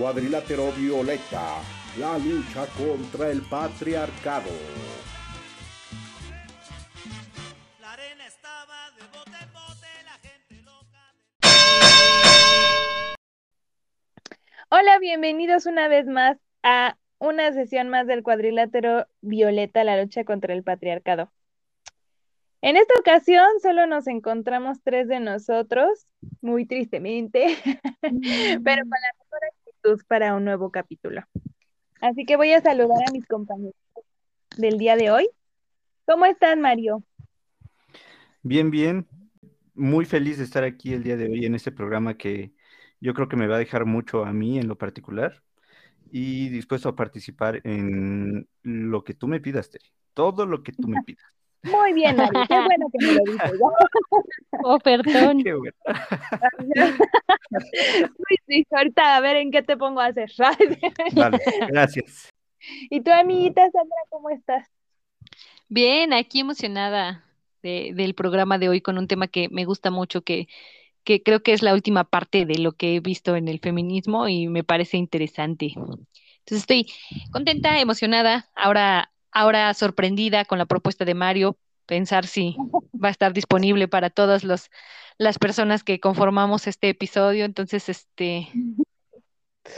Cuadrilátero Violeta, la lucha contra el patriarcado. La arena estaba de bote en bote, la gente loca. Hola, bienvenidos una vez más a una sesión más del cuadrilátero Violeta, la lucha contra el patriarcado. En esta ocasión solo nos encontramos tres de nosotros, muy tristemente, pero con la mejor actitud para un nuevo capítulo. Así que voy a saludar a mis compañeros del día de hoy. ¿Cómo están, Mario? Bien, bien. Muy feliz de estar aquí el día de hoy en este programa que yo creo que me va a dejar mucho a mí en lo particular y dispuesto a participar en lo que tú me pidas, Terry. Todo lo que tú me pidas. Muy bien, Mario. Qué bueno que me lo dices. Oh, perdón. Qué bueno. Sí, sí, ahorita a ver en qué te pongo a hacer. Vale, gracias. ¿Y tu amiguita Sandra, cómo estás? Bien, aquí emocionada de- del programa de hoy con un tema que me gusta mucho, que, que creo que es la última parte de lo que he visto en el feminismo y me parece interesante. Entonces estoy contenta, emocionada, ahora, ahora sorprendida con la propuesta de Mario, pensar si va a estar disponible para todas las personas que conformamos este episodio. Entonces, este,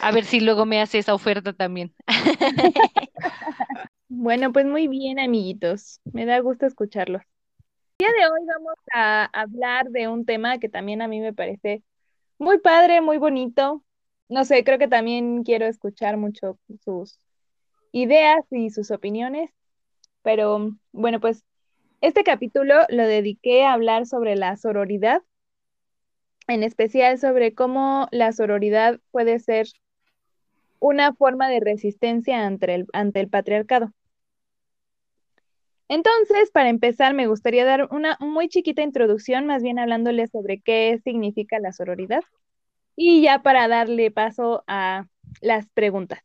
a ver si luego me hace esa oferta también. Bueno, pues muy bien, amiguitos. Me da gusto escucharlos. El día de hoy vamos a hablar de un tema que también a mí me parece muy padre, muy bonito. No sé, creo que también quiero escuchar mucho sus ideas y sus opiniones. Pero bueno, pues este capítulo lo dediqué a hablar sobre la sororidad, en especial sobre cómo la sororidad puede ser una forma de resistencia ante el, ante el patriarcado. Entonces, para empezar, me gustaría dar una muy chiquita introducción, más bien hablándoles sobre qué significa la sororidad y ya para darle paso a las preguntas.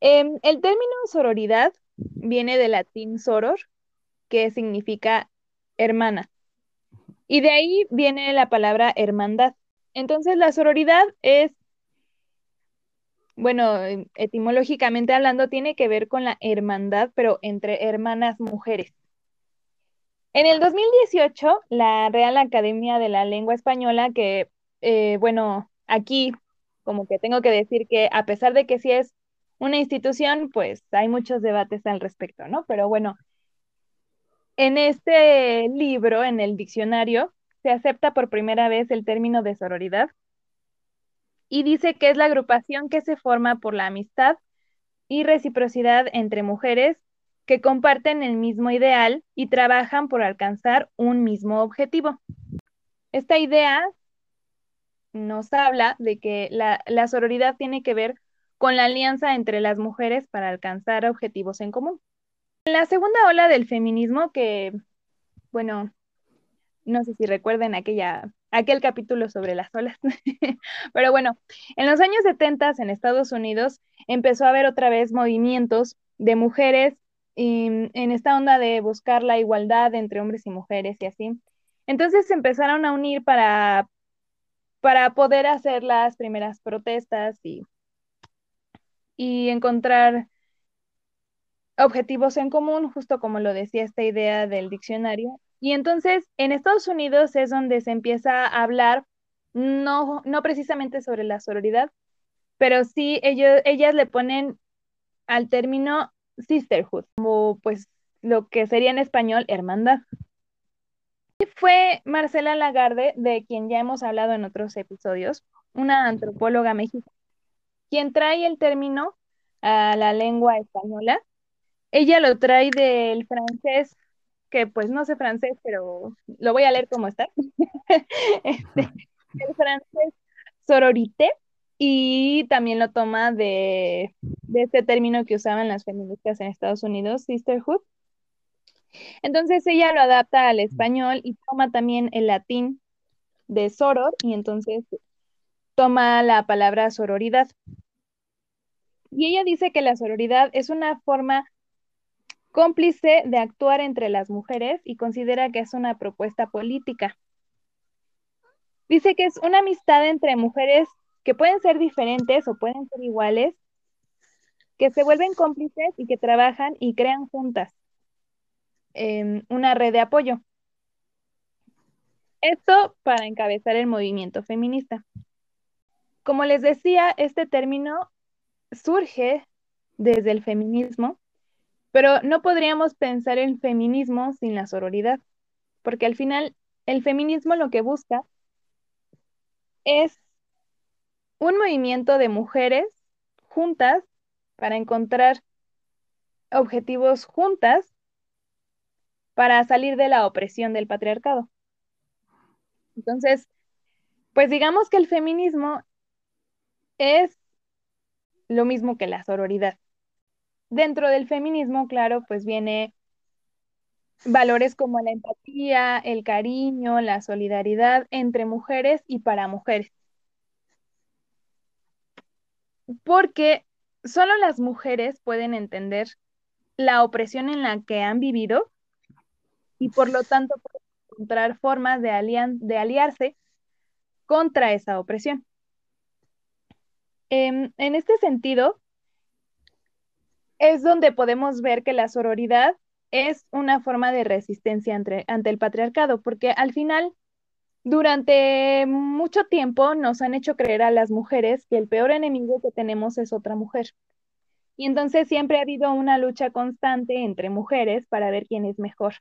Em, el término sororidad viene del latín soror, que significa hermana, y de ahí viene la palabra hermandad. Entonces, la sororidad es bueno, em, etimológicamente hablando, tiene que ver con la hermandad, pero entre hermanas mujeres. En el 2018, la Real Academia de la Lengua Española, que, eh, bueno, aquí como que tengo que decir que a pesar de que sí es una institución, pues hay muchos debates al respecto, ¿no? Pero bueno, en este libro, en el diccionario, se acepta por primera vez el término de sororidad y dice que es la agrupación que se forma por la amistad y reciprocidad entre mujeres que comparten el mismo ideal y trabajan por alcanzar un mismo objetivo. Esta idea nos habla de que la, la sororidad tiene que ver con la alianza entre las mujeres para alcanzar objetivos en común. La segunda ola del feminismo, que, bueno, no sé si recuerden aquella, aquel capítulo sobre las olas, pero bueno, en los años 70 en Estados Unidos empezó a haber otra vez movimientos de mujeres en esta onda de buscar la igualdad entre hombres y mujeres y así. Entonces empezaron a unir para, para poder hacer las primeras protestas y, y encontrar objetivos en común, justo como lo decía esta idea del diccionario, y entonces en Estados Unidos es donde se empieza a hablar, no, no precisamente sobre la sororidad, pero sí ellos, ellas le ponen al término sisterhood, como pues lo que sería en español hermandad. Y fue Marcela Lagarde, de quien ya hemos hablado en otros episodios, una antropóloga mexicana, quien trae el término a la lengua española. Ella lo trae del francés que pues no sé francés, pero lo voy a leer como está. este, el francés sororité y también lo toma de, de, este término que usaban las feministas en Estados Unidos, sisterhood. Entonces ella lo adapta al español y toma también el latín de soror y entonces toma la palabra sororidad. Y ella dice que la sororidad es una forma cómplice de actuar entre las mujeres y considera que es una propuesta política. Dice que es una amistad entre mujeres que pueden ser diferentes o pueden ser iguales, que se vuelven cómplices y que trabajan y crean juntas em, una red de apoyo. Esto para encabezar el movimiento feminista. Como les decía, este término surge desde el feminismo, pero no podríamos pensar en feminismo sin la sororidad, porque al final el feminismo lo que busca es un movimiento de mujeres juntas para encontrar objetivos juntas para salir de la opresión del patriarcado. Entonces, pues digamos que el feminismo es lo mismo que la sororidad. Dentro del feminismo, claro, pues viene valores como la empatía, el cariño, la solidaridad entre mujeres y para mujeres. Porque solo las mujeres pueden entender la opresión en la que han vivido y por lo tanto pueden encontrar formas de, de aliarse contra esa opresión. Em, en este sentido, es donde podemos ver que la sororidad es una forma de resistencia ante el patriarcado, porque al final, durante mucho tiempo nos han hecho creer a las mujeres que el peor enemigo que tenemos es otra mujer. Y entonces siempre ha habido una lucha constante entre mujeres para ver quién es mejor.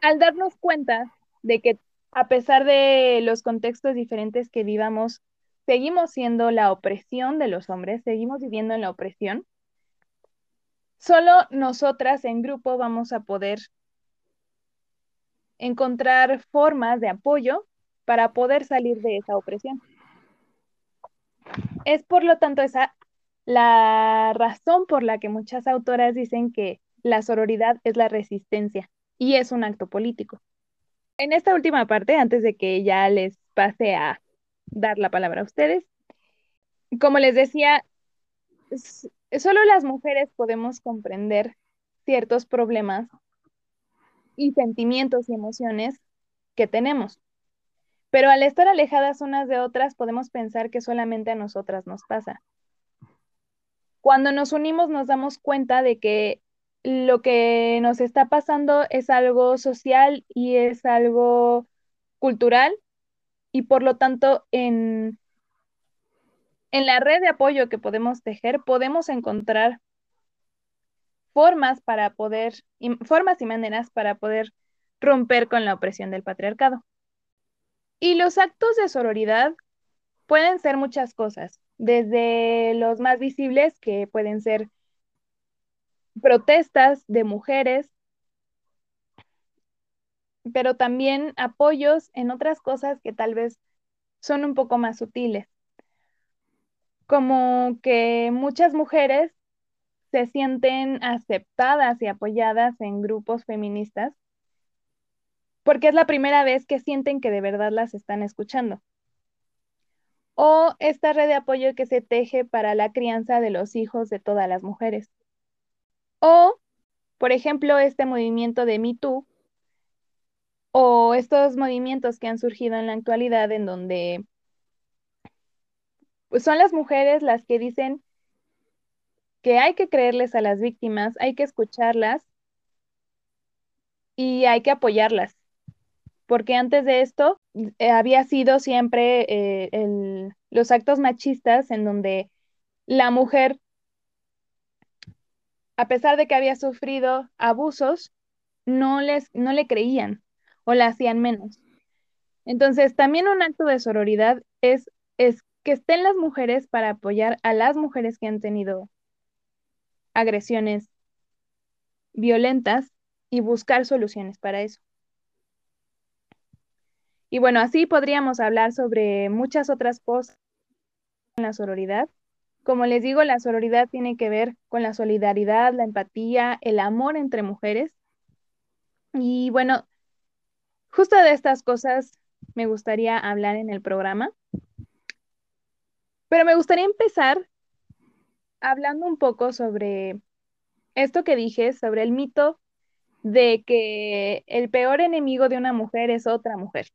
Al darnos cuenta de que a pesar de los contextos diferentes que vivamos, seguimos siendo la opresión de los hombres, seguimos viviendo en la opresión, Solo nosotras en grupo vamos a poder encontrar formas de apoyo para poder salir de esa opresión. Es por lo tanto esa la razón por la que muchas autoras dicen que la sororidad es la resistencia y es un acto político. En esta última parte, antes de que ya les pase a dar la palabra a ustedes, como les decía, solo las mujeres podemos comprender ciertos problemas y sentimientos y emociones que tenemos. Pero al estar alejadas unas de otras, podemos pensar que solamente a nosotras nos pasa. Cuando nos unimos nos damos cuenta de que lo que nos está pasando es algo social y es algo cultural y por lo tanto en en la red de apoyo que podemos tejer, podemos encontrar formas para poder, formas y maneras para poder romper con la opresión del patriarcado. Y los actos de sororidad pueden ser muchas cosas, desde los más visibles, que pueden ser protestas de mujeres, pero también apoyos en otras cosas que tal vez son un poco más sutiles como que muchas mujeres se sienten aceptadas y apoyadas en grupos feministas porque es la primera vez que sienten que de verdad las están escuchando. O esta red de apoyo que se teje para la crianza de los hijos de todas las mujeres. O, por ejemplo, este movimiento de Me Too o estos movimientos que han surgido en la actualidad en donde pues son las mujeres las que dicen que hay que creerles a las víctimas, hay que escucharlas y hay que apoyarlas. Porque antes de esto eh, había sido siempre eh, los actos machistas en donde la mujer, a pesar de que había sufrido abusos, no, les, no le creían o la hacían menos. Entonces, también un acto de sororidad es, es que estén las mujeres para apoyar a las mujeres que han tenido agresiones violentas y buscar soluciones para eso. Y bueno, así podríamos hablar sobre muchas otras cosas en la sororidad. Como les digo, la sororidad tiene que ver con la solidaridad, la empatía, el amor entre mujeres. Y bueno, justo de estas cosas me gustaría hablar en el programa. Pero me gustaría empezar hablando un poco sobre esto que dije, sobre el mito de que el peor enemigo de una mujer es otra mujer.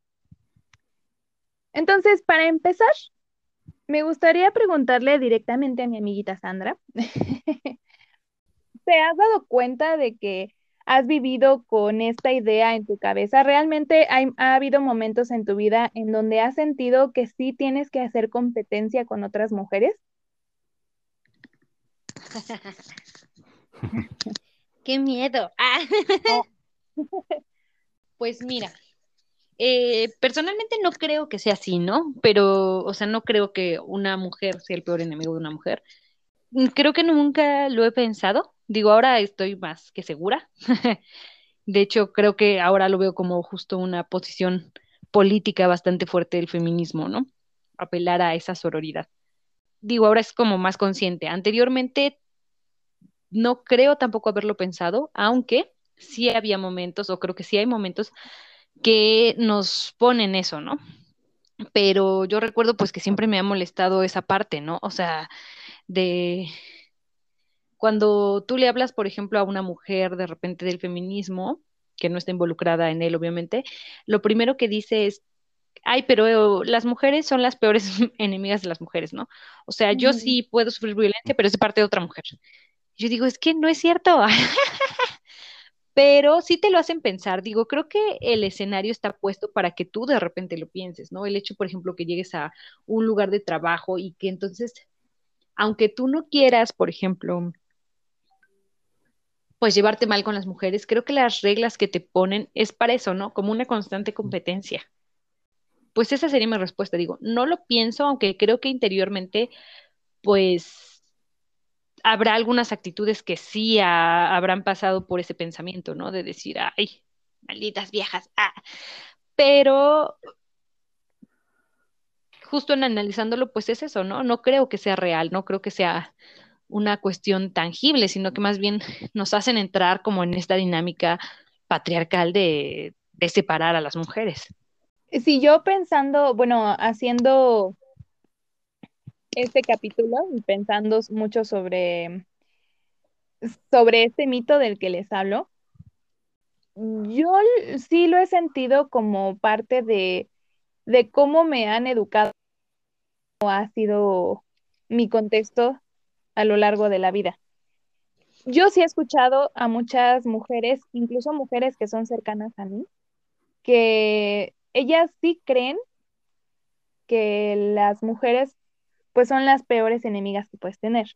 Entonces, para empezar, Me gustaría preguntarle directamente a mi amiguita Sandra. ¿Te has dado cuenta de que has vivido con esta idea en tu cabeza? ¿Realmente ha habido momentos en tu vida en donde has sentido que sí tienes que hacer competencia con otras mujeres? ¡Qué miedo! Ah. Pues mira, eh, personalmente no creo que sea así, ¿no? Pero, o sea, no creo que una mujer sea el peor enemigo de una mujer. Mm, creo que nunca lo he pensado. Digo, ahora estoy más que segura. De hecho, creo que ahora lo veo como justo una posición política bastante fuerte del feminismo, ¿no? Apelar a esa sororidad. Digo, ahora es como más consciente. Anteriormente no creo tampoco haberlo pensado, aunque sí había momentos, o creo que sí hay momentos que nos ponen eso, ¿no? Pero yo recuerdo pues que siempre me ha molestado esa parte, ¿no? O sea, de cuando tú le hablas, por ejemplo, a una mujer de repente del feminismo, que no está involucrada en él, obviamente, lo primero que dice es, ay, pero las mujeres son las peores enemigas de las mujeres, ¿no? O sea, yo sí puedo sufrir violencia, pero es de parte de otra mujer. Yo digo, es que no es cierto. pero sí te lo hacen pensar. Digo, creo que el escenario está puesto para que tú de repente lo pienses, ¿no? El hecho, por ejemplo, que llegues a un lugar de trabajo y que entonces, aunque tú no quieras, por ejemplo, pues llevarte mal con las mujeres, creo que las reglas que te ponen es para eso, ¿no? Como una constante competencia. Pues esa sería mi respuesta. Digo, no lo pienso, aunque creo que interiormente, pues habrá algunas actitudes que sí habrán pasado por ese pensamiento, ¿no? De decir, ay, malditas viejas, ah. Pero justo en analizándolo, pues es eso, ¿no? No creo que sea real, no creo que sea una cuestión tangible, sino que más bien nos hacen entrar como en esta dinámica patriarcal de, de separar a las mujeres. Si yo pensando, bueno, haciendo este capítulo y pensando mucho sobre, sobre este mito del que les hablo, yo sí lo he sentido como parte de, de cómo me han educado, ha sido mi contexto a lo largo de la vida. Yo sí he escuchado a muchas mujeres, incluso mujeres que son cercanas a mí, que ellas sí creen que las mujeres pues son las peores enemigas que puedes tener.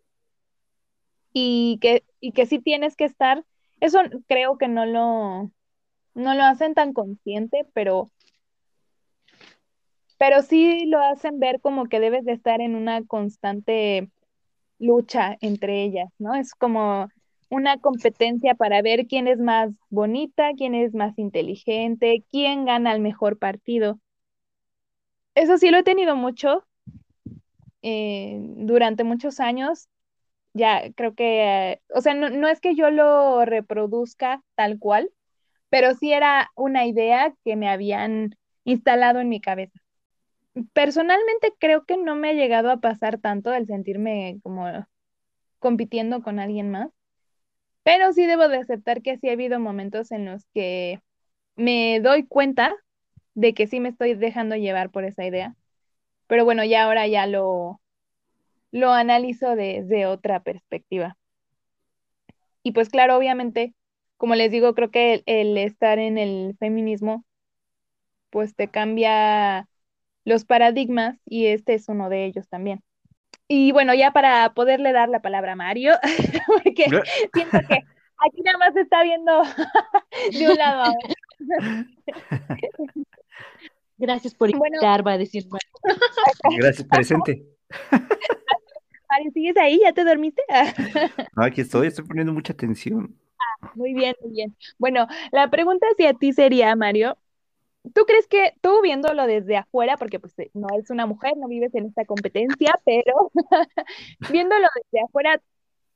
Y que, y que sí tienes que estar, eso creo que no lo, no lo hacen tan consciente, pero, pero sí lo hacen ver como que debes de estar en una constante lucha entre ellas, ¿no? Es como una competencia para ver quién es más bonita, quién es más inteligente, quién gana el mejor partido. Eso sí lo he tenido mucho eh, durante muchos años, ya creo que, o sea, no, es que yo lo reproduzca tal cual, pero sí era una idea que me habían instalado en mi cabeza. Personalmente creo que no me ha llegado a pasar tanto el sentirme como compitiendo con alguien más, pero sí debo de aceptar que sí ha habido momentos en los que me doy cuenta de que sí me estoy dejando llevar por esa idea pero bueno, ya ahora ya lo, lo analizo desde otra perspectiva. Y pues claro, obviamente, como les digo, creo que el, estar en el feminismo, pues te cambia los paradigmas y este es uno de ellos también. Y bueno, ya para poderle dar la palabra a Mario, porque siento que aquí nada más se está viendo de un lado a otro. Gracias por invitar, va a decir Gracias, presente. Mario, ¿sigues ahí? ¿Ya te dormiste? no, aquí estoy, estoy poniendo mucha atención. Ah, muy bien, muy bien. Bueno, la pregunta hacia ti sería, Mario, ¿tú crees que tú viéndolo desde afuera, porque pues no eres una mujer, no vives en esta competencia, pero viéndolo desde afuera,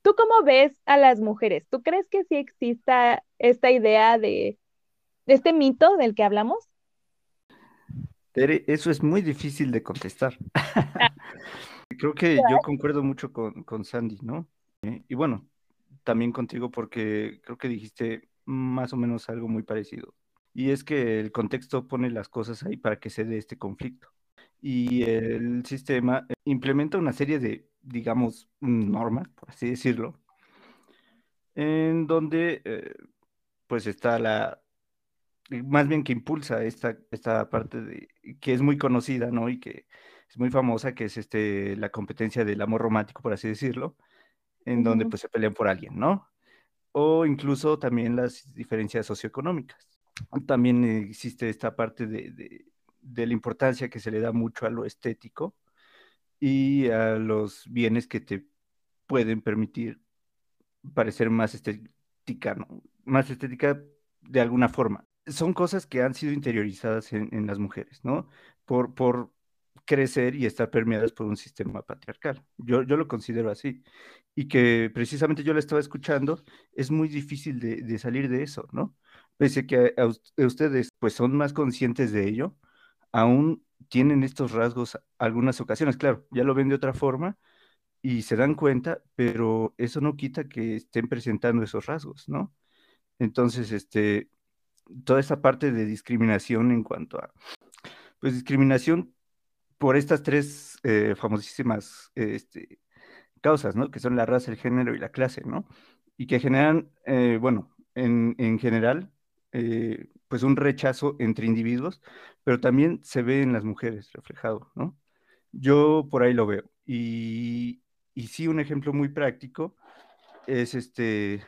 ¿tú cómo ves a las mujeres? ¿Tú crees que sí exista esta idea de, de este mito del que hablamos? eso es muy difícil de contestar. Creo que yo concuerdo mucho con, Sandy, ¿no? Eh, y bueno, también contigo porque creo que dijiste más o menos algo muy parecido. Y es que el contexto pone las cosas ahí para que se dé este conflicto. Y el sistema implementa una serie de, digamos, normas, por así decirlo, en donde eh, pues está la, más bien que impulsa esta, esta parte de, que es muy conocida, ¿no? Y que es muy famosa, que es este, la competencia del amor romántico, por así decirlo, en donde pues se pelean por alguien, ¿no? O incluso también las diferencias socioeconómicas. También existe esta parte de, de, la importancia que se le da mucho a lo estético y a los bienes que te pueden permitir parecer más estética, ¿no? Más estética de alguna forma. Son cosas que han sido interiorizadas en, las mujeres, ¿no? Por, por crecer y estar permeadas por un sistema patriarcal. Yo, yo lo considero así. Y que precisamente yo la estaba escuchando, es muy difícil de, de salir de eso, ¿no? Pese que a, ustedes pues son más conscientes de ello, aún tienen estos rasgos algunas ocasiones. Claro, ya lo ven de otra forma y se dan cuenta, pero eso no quita que estén presentando esos rasgos, ¿no? Entonces, este, toda esa parte de discriminación en cuanto a, pues discriminación por estas tres eh, famosísimas este, causas, ¿no? Que son la raza, el género y la clase, ¿no? Y que generan, eh, bueno, en, en general, eh, pues un rechazo entre individuos, pero también se ve en las mujeres reflejado, ¿no? Yo por ahí lo veo. Y, y sí, un ejemplo muy práctico es este,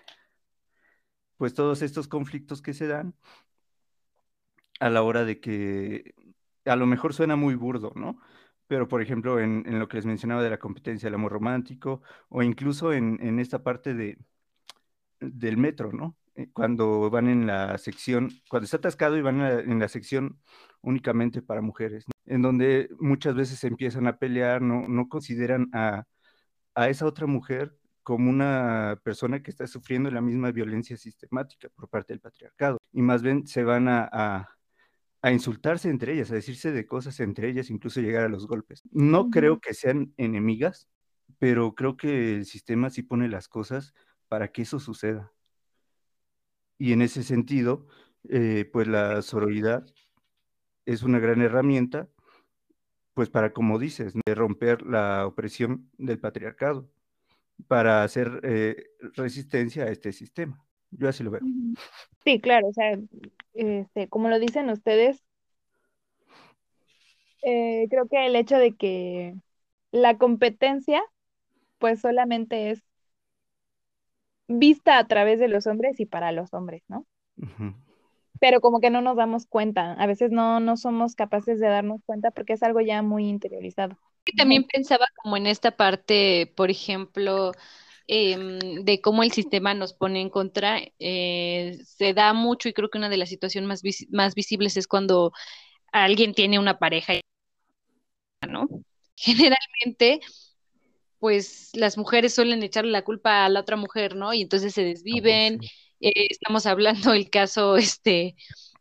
pues todos estos conflictos que se dan a la hora de que a lo mejor suena muy burdo, ¿no? Pero, por ejemplo, en, lo que les mencionaba de la competencia del amor romántico, o incluso en, esta parte de, del metro, ¿no? Eh, cuando van en la sección, cuando está atascado y van en la, sección únicamente para mujeres, en donde muchas veces se empiezan a pelear, no, no consideran a, a esa otra mujer como una persona que está sufriendo la misma violencia sistemática por parte del patriarcado. Y más bien se van a, a insultarse entre ellas, a decirse de cosas entre ellas, incluso llegar a los golpes. No creo que sean enemigas, pero creo que el sistema sí pone las cosas para que eso suceda. Y en ese sentido, eh, pues la sororidad es una gran herramienta, pues para, como dices, de romper la opresión del patriarcado, para hacer eh, resistencia a este sistema. Yo así lo veo. Sí, claro, o sea, este, como lo dicen ustedes, eh, creo que el hecho de que la competencia, pues solamente es vista a través de los hombres y para los hombres, ¿no? Pero como que no nos damos cuenta, a veces no, no somos capaces de darnos cuenta porque es algo ya muy interiorizado. También pensaba como en esta parte, por ejemplo, Em, de cómo el sistema nos pone en contra, eh, se da mucho y creo que una de las situaciones más, más visibles es cuando alguien tiene una pareja, ¿no? Generalmente, pues las mujeres suelen echarle la culpa a la otra mujer, ¿no? Y entonces se desviven. Eh, estamos hablando del caso, este,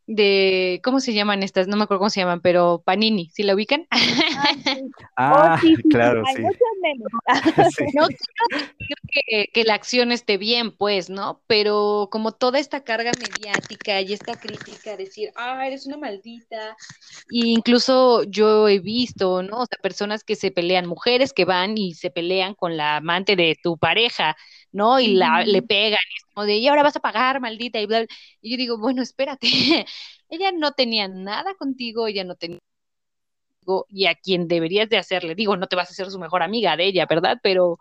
de, ¿cómo se llaman estas? No me acuerdo cómo se llaman, pero Panini, ¿sí la ubican? Ah, oh, claro, sí. No quiero que, que, la acción esté bien, pues, ¿no? Pero como toda esta carga mediática y esta crítica, decir, ah, eres una maldita, e incluso yo he visto, ¿no? O sea, personas que se pelean, mujeres que van y se pelean con la amante de tu pareja, ¿no? Y la, le pegan, y es como de, y ahora vas a pagar, maldita, y bla, Y yo digo, bueno, espérate, ella no tenía nada contigo, ella no tenía y a quien deberías de hacerle, digo, no te vas a hacer su mejor amiga de ella, ¿verdad? Pero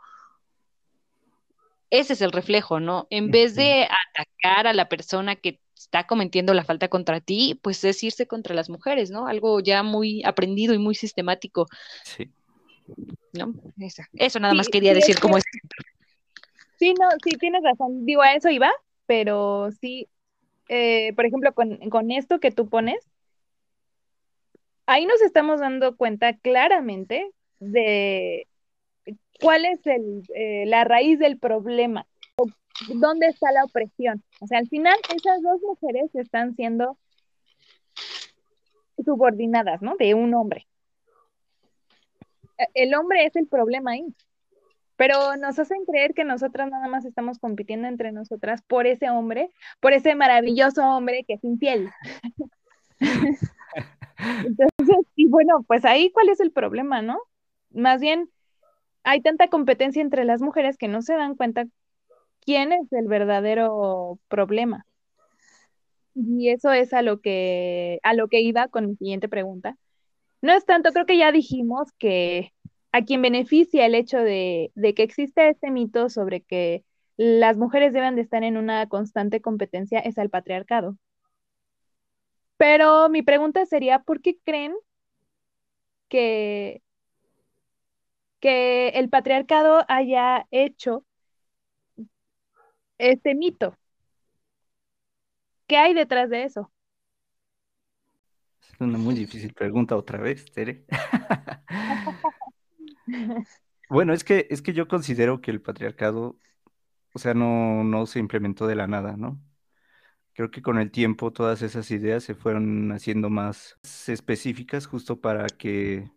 ese es el reflejo, ¿no? En vez de atacar a la persona que está cometiendo la falta contra ti, pues es irse contra las mujeres, ¿no? Algo ya muy aprendido y muy sistemático. Sí. ¿No? Eso, nada más quería decir como es. Sí, no, sí, tienes razón. Digo, a eso iba, pero sí, eh, por ejemplo, con, con, esto que tú pones, ahí nos estamos dando cuenta claramente de cuál es eh, la raíz del problema, dónde está la opresión. O sea, al final esas dos mujeres están siendo subordinadas, ¿no? De un hombre. E, el hombre es el problema ahí. Pero nos hacen creer que nosotras nada más estamos compitiendo entre nosotras por ese hombre, por ese maravilloso hombre que es infiel. Entonces, y bueno, pues ahí cuál es el problema, ¿no? Más bien, hay tanta competencia entre las mujeres que no se dan cuenta quién es el verdadero problema. Y eso es a lo que, a lo que iba con mi siguiente pregunta. No es tanto, creo que ya dijimos que a quien beneficia el hecho de, de que existe este mito sobre que las mujeres deben de estar en una constante competencia es al patriarcado. Pero mi pregunta sería, ¿por qué creen que, que el patriarcado haya hecho este mito? ¿Qué hay detrás de eso? Es una muy difícil pregunta otra vez, Tere. Bueno, es que, es que yo considero que el patriarcado, o sea, no, no se implementó de la nada, ¿no? Creo que con el tiempo todas esas ideas se fueron haciendo más específicas justo para que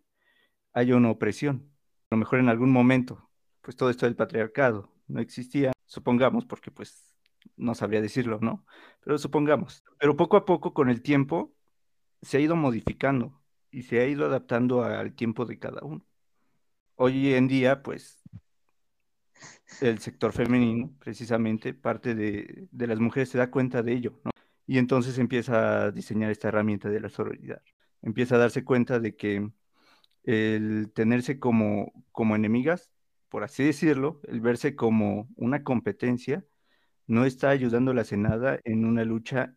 haya una opresión. A lo mejor en algún momento, pues todo esto del patriarcado no existía, supongamos, porque pues no sabría decirlo, ¿no? Pero supongamos. Pero poco a poco, con el tiempo, se ha ido modificando y se ha ido adaptando al tiempo de cada uno. Hoy en día, pues, el sector femenino, precisamente, parte de, de las mujeres se da cuenta de ello. Y entonces empieza a diseñar esta herramienta de la sororidad. Empieza a darse cuenta de que el tenerse como, como enemigas, por así decirlo, el verse como una competencia, no está ayudándolas en nada en una lucha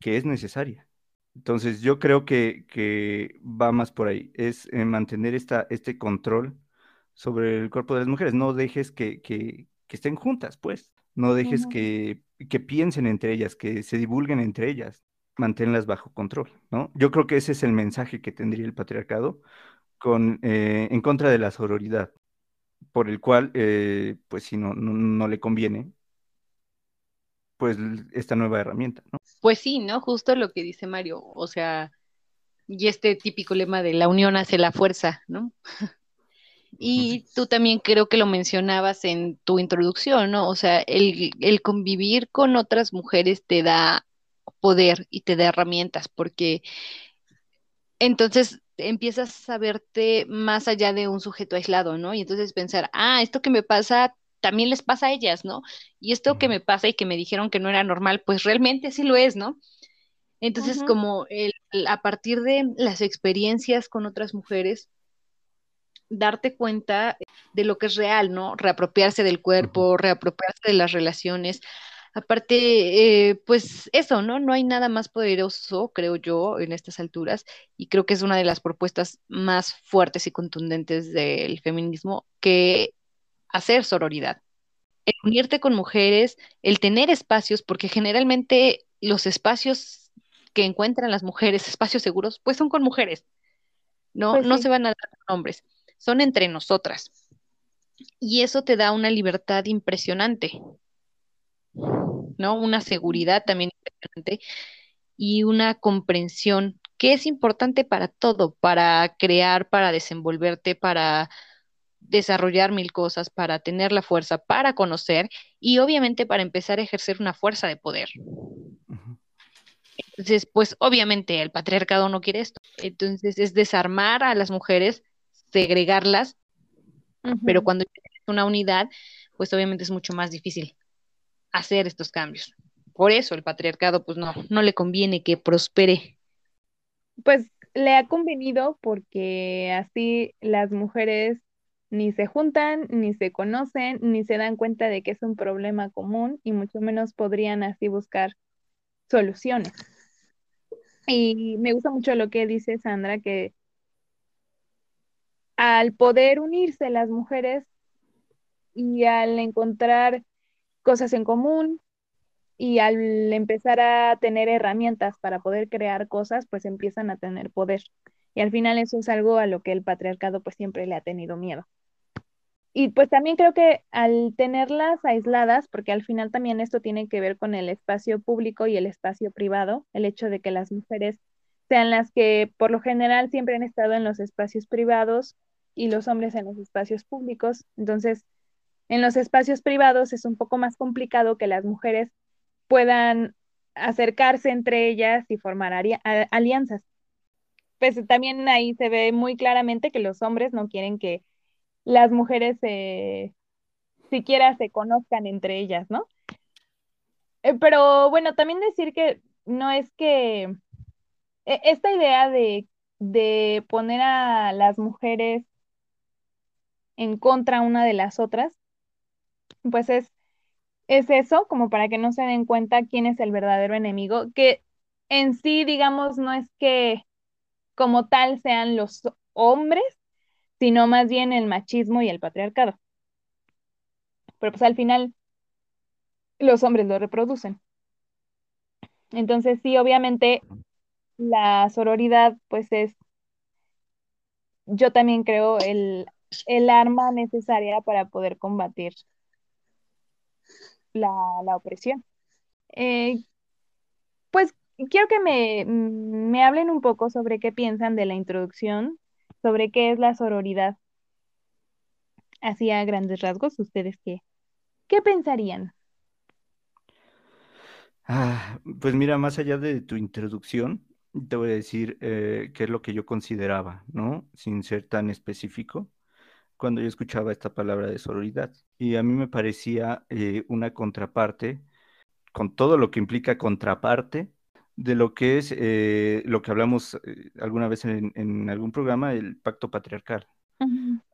que es necesaria. Entonces yo creo que, que va más por ahí, es eh, mantener esta, este control sobre el cuerpo de las mujeres. No dejes que, que, que estén juntas, pues. No dejes que, que piensen entre ellas, que se divulguen entre ellas. Manténlas bajo control, ¿no? Yo creo que ese es el mensaje que tendría el patriarcado con, eh, en contra de la sororidad, por el cual, eh, pues si no, no, no le conviene, pues esta nueva herramienta, ¿no? Pues sí, ¿no? Justo lo que dice Mario, o sea, y este típico lema de la unión hace la fuerza, ¿no? Y tú también creo que lo mencionabas en tu introducción, ¿no? O sea, el, el, convivir con otras mujeres te da poder y te da herramientas, porque entonces empiezas a verte más allá de un sujeto aislado, ¿no? Y entonces pensar, ah, esto que me pasa también les pasa a ellas, ¿no? Y esto que me pasa y que me dijeron que no era normal, pues realmente sí lo es, ¿no? Entonces, uh -huh. como el, a partir de las experiencias con otras mujeres, darte cuenta de lo que es real, ¿no? Reapropiarse del cuerpo, reapropiarse de las relaciones. Aparte, eh, pues eso, ¿no? No hay nada más poderoso, creo yo, en estas alturas, y creo que es una de las propuestas más fuertes y contundentes del feminismo, que hacer sororidad. El unirte con mujeres, el tener espacios, porque generalmente los espacios que encuentran las mujeres, espacios seguros, pues son con mujeres, ¿no? Pues sí. No se van a dar con hombres, son entre nosotras. Y eso te da una libertad impresionante, ¿no? Una seguridad también impresionante y una comprensión que es importante para todo, para crear, para desenvolverte, para desarrollar mil cosas, para tener la fuerza, para conocer y obviamente para empezar a ejercer una fuerza de poder. Entonces, pues obviamente el patriarcado no quiere esto. Entonces es desarmar a las mujeres, segregarlas, uh -huh. pero cuando tienes una unidad, pues obviamente es mucho más difícil hacer estos cambios. Por eso el patriarcado, pues no, no le conviene que prospere. Pues le ha convenido porque así las mujeres ni se juntan, ni se conocen, ni se dan cuenta de que es un problema común y mucho menos podrían así buscar soluciones. Y me gusta mucho lo que dice Sandra, que al poder unirse las mujeres y al encontrar cosas en común y al empezar a tener herramientas para poder crear cosas, pues empiezan a tener poder. Y al final eso es algo a lo que el patriarcado pues siempre le ha tenido miedo y pues también creo que al tenerlas aisladas, porque al final también esto tiene que ver con el espacio público y el espacio privado, el hecho de que las mujeres sean las que por lo general siempre han estado en los espacios privados y los hombres en los espacios públicos. Entonces, en los espacios privados es un poco más complicado que las mujeres puedan acercarse entre ellas y formar alianzas. pues también ahí se ve muy claramente que los hombres no quieren que las mujeres siquiera se conozcan entre ellas, ¿no? Eh, pero bueno, también decir que no es que e, esta idea de, de poner a las mujeres en contra una de las otras, pues es, es eso, como para que no se den cuenta quién es el verdadero enemigo, que en sí, digamos, no es que como tal sean los hombres, sino más bien el machismo y el patriarcado. Pero pues al final los hombres lo reproducen. Entonces sí, obviamente la sororidad pues es, yo también creo, el, el arma necesaria para poder combatir la, opresión. Eh, pues quiero que me, me hablen un poco sobre qué piensan de la introducción, sobre qué es la sororidad. Así a grandes rasgos, ¿ustedes qué, qué pensarían? Ah, pues mira, más allá de tu introducción, te voy a decir eh, qué es lo que yo consideraba, ¿no? Sin ser tan específico, cuando yo escuchaba esta palabra de sororidad. Y a mí me parecía eh, una contraparte, con todo lo que implica contraparte, de lo que es eh, lo que hablamos alguna vez en, algún programa, el pacto patriarcal.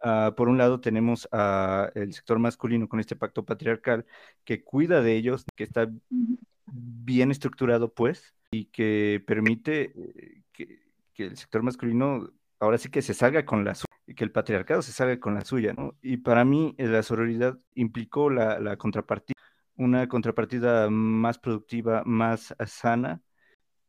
Ah, por un lado tenemos al sector masculino con este pacto patriarcal que cuida de ellos, que está bien estructurado, pues, y que permite eh, que, el sector masculino ahora sí que se salga con la suya, que el patriarcado se salga con la suya, ¿no? Y para mí eh, la sororidad implicó la, contrapartida, una contrapartida más productiva, más sana,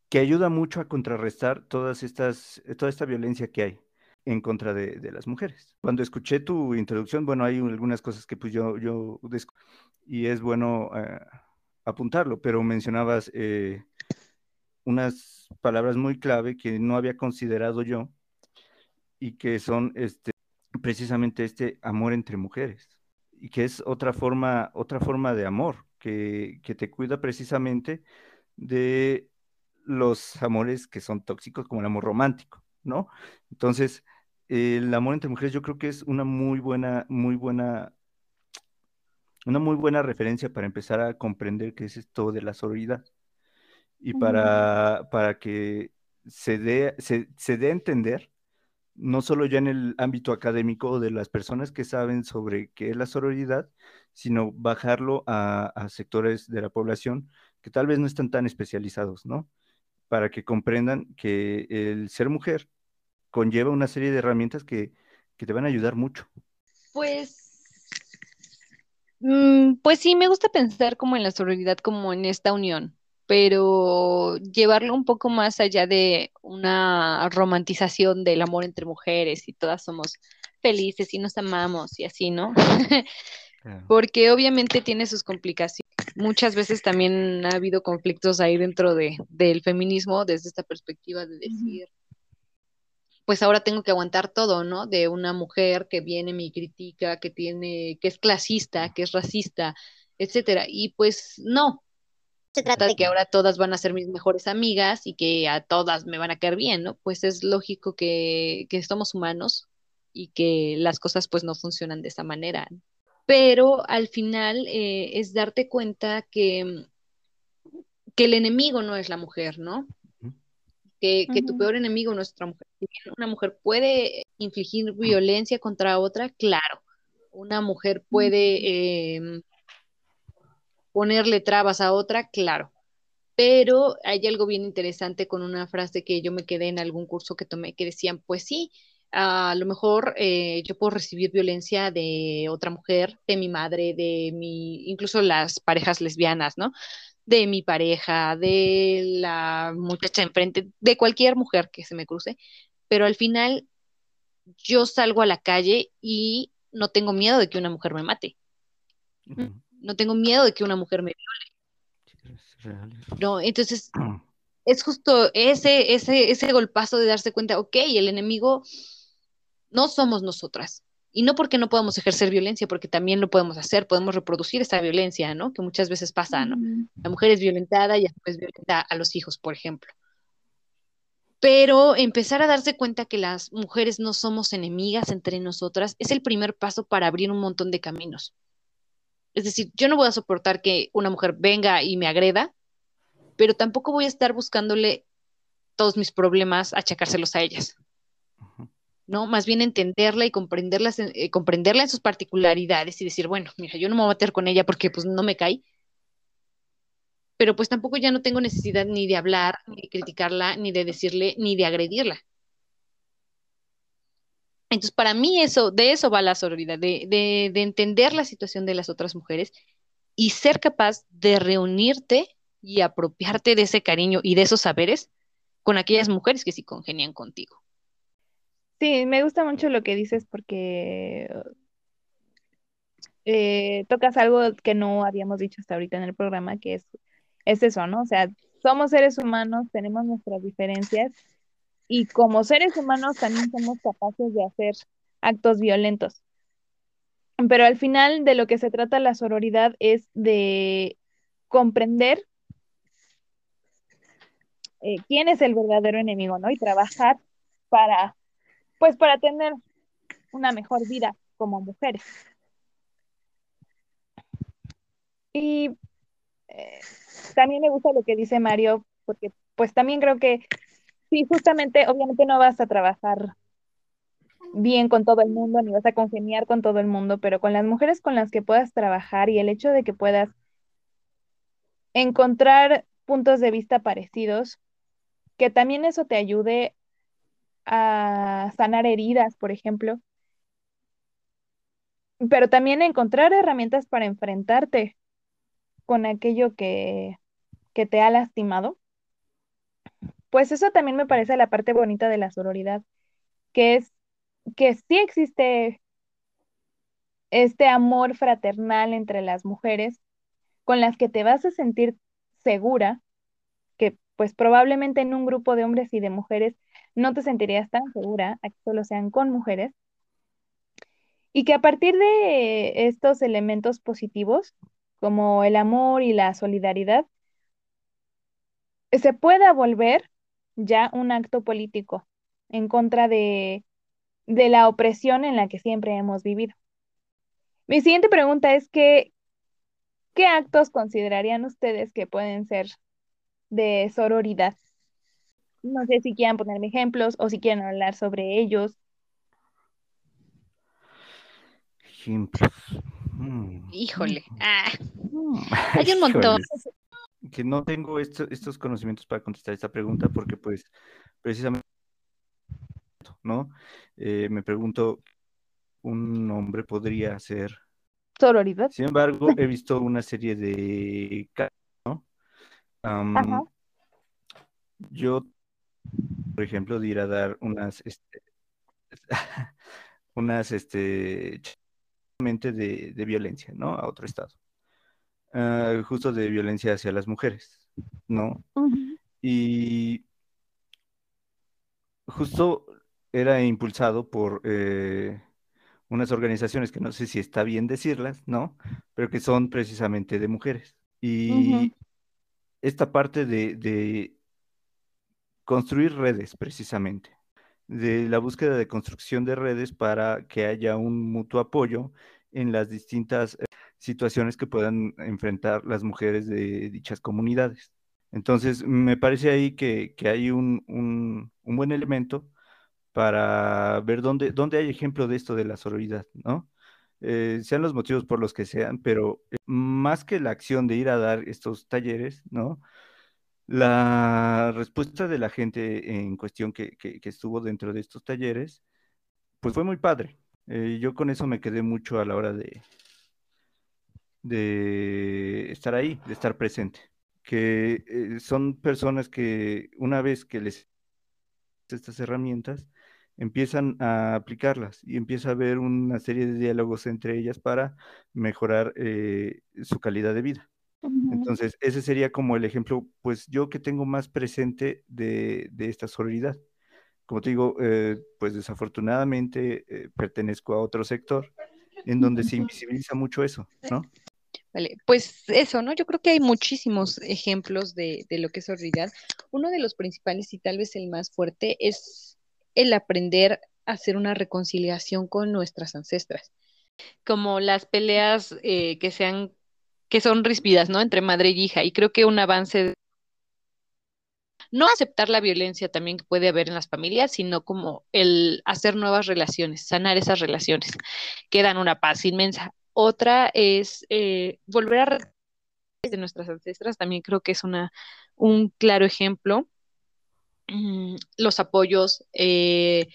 que ayuda mucho a contrarrestar todas estas, toda esta violencia que hay en contra de, las mujeres. Cuando escuché tu introducción, bueno, hay algunas cosas que pues yo, yo y es bueno eh, apuntarlo, pero mencionabas eh, unas palabras muy clave que no había considerado yo y que son este, precisamente este amor entre mujeres y que es otra forma, otra forma de amor que, que te cuida precisamente de los amores que son tóxicos como el amor romántico, ¿no? Entonces, el amor entre mujeres yo creo que es una muy buena, muy buena una muy buena referencia para empezar a comprender qué es esto de la sororidad y para, para que se dé, se, dé a entender, no solo ya en el ámbito académico de las personas que saben sobre qué es la sororidad, sino bajarlo a, sectores de la población que tal vez no están tan especializados, ¿no? Para que comprendan que el ser mujer conlleva una serie de herramientas que, que te van a ayudar mucho. Pues Mm, pues sí, me gusta pensar como en la sororidad, como en esta unión, pero llevarlo un poco más allá de una romantización del amor entre mujeres y todas somos felices y nos amamos y así, ¿no? Porque obviamente tiene sus complicaciones. Muchas veces también ha habido conflictos ahí dentro de, del feminismo desde esta perspectiva de decir, pues ahora tengo que aguantar todo, ¿no? De una mujer que viene, me critica, que tiene, que es clasista, que es racista, etcétera. Y pues no. Se trata de que ahora todas van a ser mis mejores amigas y que a todas me van a caer bien, ¿no? Pues es lógico que, que somos humanos y que las cosas pues no funcionan de esa manera. Pero al final eh, es darte cuenta que, que el enemigo no es la mujer, ¿no? que, tu peor enemigo no es otra mujer. una mujer puede infligir violencia contra otra, claro. Una mujer puede ponerle trabas a otra, claro. Pero hay algo bien interesante con una frase que yo me quedé en algún curso que tomé que decían, pues sí, a lo mejor eh, yo puedo recibir violencia de otra mujer, de mi madre, de mi, incluso las parejas lesbianas, ¿no? de mi pareja, de la muchacha enfrente, de cualquier mujer que se me cruce, pero al final yo salgo a la calle y no tengo miedo de que una mujer me mate. No tengo miedo de que una mujer me viole. No, entonces es justo ese, ese, ese golpazo de darse cuenta, ok, el enemigo no somos nosotras. Y no porque no podamos ejercer violencia, porque también lo podemos hacer, podemos reproducir esa violencia, ¿no? Que muchas veces pasa, ¿no? La mujer es violentada y después violenta a los hijos, por ejemplo. pero empezar a darse cuenta que las mujeres no somos enemigas entre nosotras es el primer paso para abrir un montón de caminos. Es decir, yo no voy a soportar que una mujer venga y me agreda, pero tampoco voy a estar buscándole todos mis problemas, achacárselos a ellas. ¿no? Más bien entenderla y comprenderlas, eh, comprenderla en sus particularidades y decir, bueno, mira, yo no me voy a meter con ella porque pues no me cae, pero pues tampoco ya no tengo necesidad ni de hablar, ni de criticarla, ni de decirle, ni de agredirla. Entonces, para mí eso, de eso va la sororidad, de, de, de entender la situación de las otras mujeres y ser capaz de reunirte y apropiarte de ese cariño y de esos saberes con aquellas mujeres que sí congenian contigo. Sí, me gusta mucho lo que dices porque eh, tocas algo que no habíamos dicho hasta ahorita en el programa, que es, es eso, ¿no? O sea, somos seres humanos, tenemos nuestras diferencias y como seres humanos también somos capaces de hacer actos violentos. Pero al final de lo que se trata la sororidad es de comprender eh, quién es el verdadero enemigo, ¿no? Y trabajar para, pues, para tener una mejor vida como mujeres. Y eh, también me gusta lo que dice Mario, porque pues también creo que sí, justamente, obviamente no vas a trabajar bien con todo el mundo, ni vas a congeniar con todo el mundo, pero con las mujeres con las que puedas trabajar y el hecho de que puedas encontrar puntos de vista parecidos, que también eso te ayude a sanar heridas, por ejemplo, pero también encontrar herramientas para enfrentarte con aquello que, que te ha lastimado. Pues eso también me parece la parte bonita de la sororidad, que es que sí existe este amor fraternal entre las mujeres con las que te vas a sentir segura pues probablemente en un grupo de hombres y de mujeres no te sentirías tan segura a que solo sean con mujeres. Y que a partir de estos elementos positivos, como el amor y la solidaridad, se pueda volver ya un acto político en contra de, de la opresión en la que siempre hemos vivido. Mi siguiente pregunta es que, ¿qué actos considerarían ustedes que pueden ser de sororidad. No sé si quieran ponerme ejemplos o si quieren hablar sobre ellos. Ejemplos. Mm. Híjole. Ah. Mm. Hay un montón. Que no tengo estos conocimientos para contestar esta pregunta porque pues precisamente, ¿no? Eh, me pregunto, ¿un hombre podría ser sororidad? Sin embargo, he visto una serie de yo, por ejemplo, de ir a dar unas, este, unas, este, de, de violencia, ¿no? A otro estado. Ah, justo de violencia hacia las mujeres, ¿no? Y justo era impulsado por eh, unas organizaciones que no sé si está bien decirlas, ¿no? Pero que son precisamente de mujeres. Y esta parte de, construir redes, precisamente, de la búsqueda de construcción de redes para que haya un mutuo apoyo en las distintas eh, situaciones que puedan enfrentar las mujeres de dichas comunidades. Entonces, me parece ahí que, hay un, buen elemento para ver dónde, dónde hay ejemplo de esto de la sororidad, ¿no? Eh, sean los motivos por los que sean, pero eh, más que la acción de ir a dar estos talleres, ¿no? La respuesta de la gente en cuestión que, estuvo dentro de estos talleres, pues fue muy padre. Eh, yo con eso me quedé mucho a la hora de, de estar ahí, de estar presente. Que son personas que una vez que les estas herramientas, empiezan a aplicarlas y empieza a haber una serie de diálogos entre ellas para mejorar eh, su calidad de vida. Entonces, ese sería como el ejemplo, pues yo que tengo más presente de, esta sororidad. Como te digo, eh, pues desafortunadamente eh, pertenezco a otro sector en donde se invisibiliza mucho eso, ¿no? Vale, pues eso, ¿no? Yo creo que hay muchísimos ejemplos de, de lo que es sororidad. uno de los principales y tal vez el más fuerte es el aprender a hacer una reconciliación con nuestras ancestras. Como las peleas eh, que sean, que son ríspidas, ¿no? Entre madre y hija. Y creo que un avance no aceptar la violencia también que puede haber en las familias, sino como el hacer nuevas relaciones, sanar esas relaciones, que dan una paz inmensa. Otra es eh, volver a de nuestras ancestras, también creo que es una, un claro ejemplo. Mm, los apoyos, eh,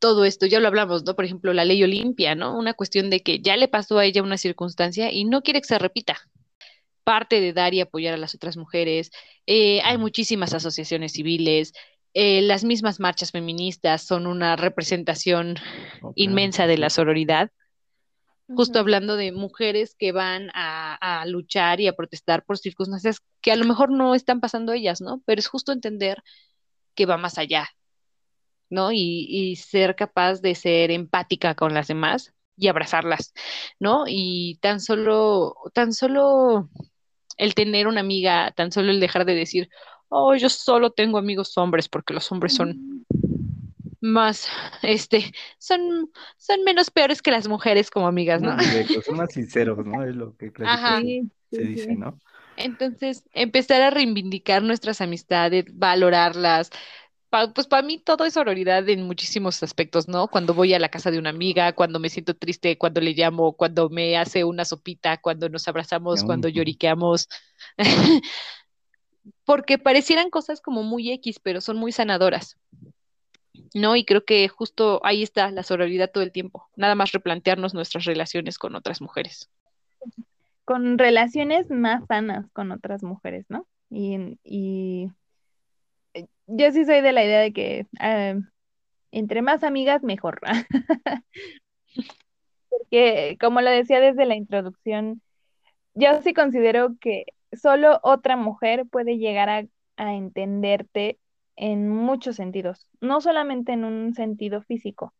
todo esto, ya lo hablamos, ¿no? Por ejemplo, la ley Olimpia, ¿no? Una cuestión de que ya le pasó a ella una circunstancia y no quiere que se repita. Parte de dar y apoyar a las otras mujeres. Eh, hay muchísimas asociaciones civiles. Eh, las mismas marchas feministas son una representación inmensa de la sororidad justo hablando de mujeres que van a, a luchar y a protestar por circunstancias que a lo mejor no están pasando ellas, ¿no? Pero es justo entender que va más allá, ¿no? Y, y ser capaz de ser empática con las demás y abrazarlas, ¿no? Y tan solo, tan solo el tener una amiga, tan solo el dejar de decir, oh, yo solo tengo amigos hombres porque los hombres son más, este, son, son menos peores que las mujeres como amigas, ¿no? Son más sinceros, ¿no? Es lo que Ajá. Sí, se sí, dice. ¿no? Entonces, empezar a reivindicar nuestras amistades, valorarlas. Pa- pues para mí todo es sororidad en muchísimos aspectos, ¿no? Cuando voy a la casa de una amiga, cuando me siento triste, cuando le llamo, cuando me hace una sopita, cuando nos abrazamos, cuando lloriqueamos. Porque parecieran cosas como muy X, pero son muy sanadoras, ¿no? Y creo que justo ahí está la sororidad todo el tiempo. Nada más replantearnos nuestras relaciones con otras mujeres. Con relaciones más sanas con otras mujeres, ¿no? Y, y eh, yo sí soy de la idea de que eh, entre más amigas, mejor. Porque, como lo decía desde la introducción, yo sí considero que solo otra mujer puede llegar a, a entenderte en muchos sentidos, no solamente en un sentido físico,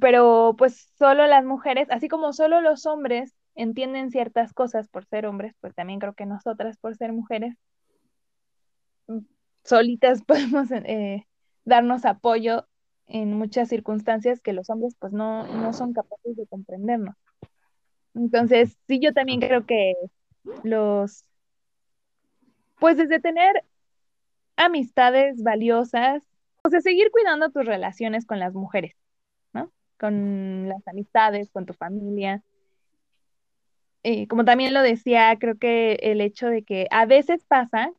pero pues solo las mujeres, así como solo los hombres entienden ciertas cosas por ser hombres, pues también creo que nosotras por ser mujeres, mm, solitas podemos eh, darnos apoyo en muchas circunstancias que los hombres pues no, no son capaces de comprendernos. Entonces, sí, yo también creo que los, pues desde tener amistades valiosas, o sea, seguir cuidando tus relaciones con las mujeres, ¿no? Con las amistades, con tu familia. Eh, como también lo decía, creo que el hecho de que a veces pasa